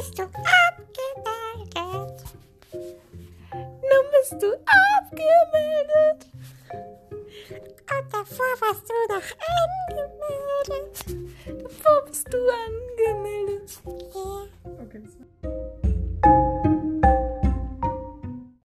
bist du abgemeldet. Nun bist du abgemeldet. Und davor warst du noch angemeldet. Davor bist du angemeldet. Ja. Okay, das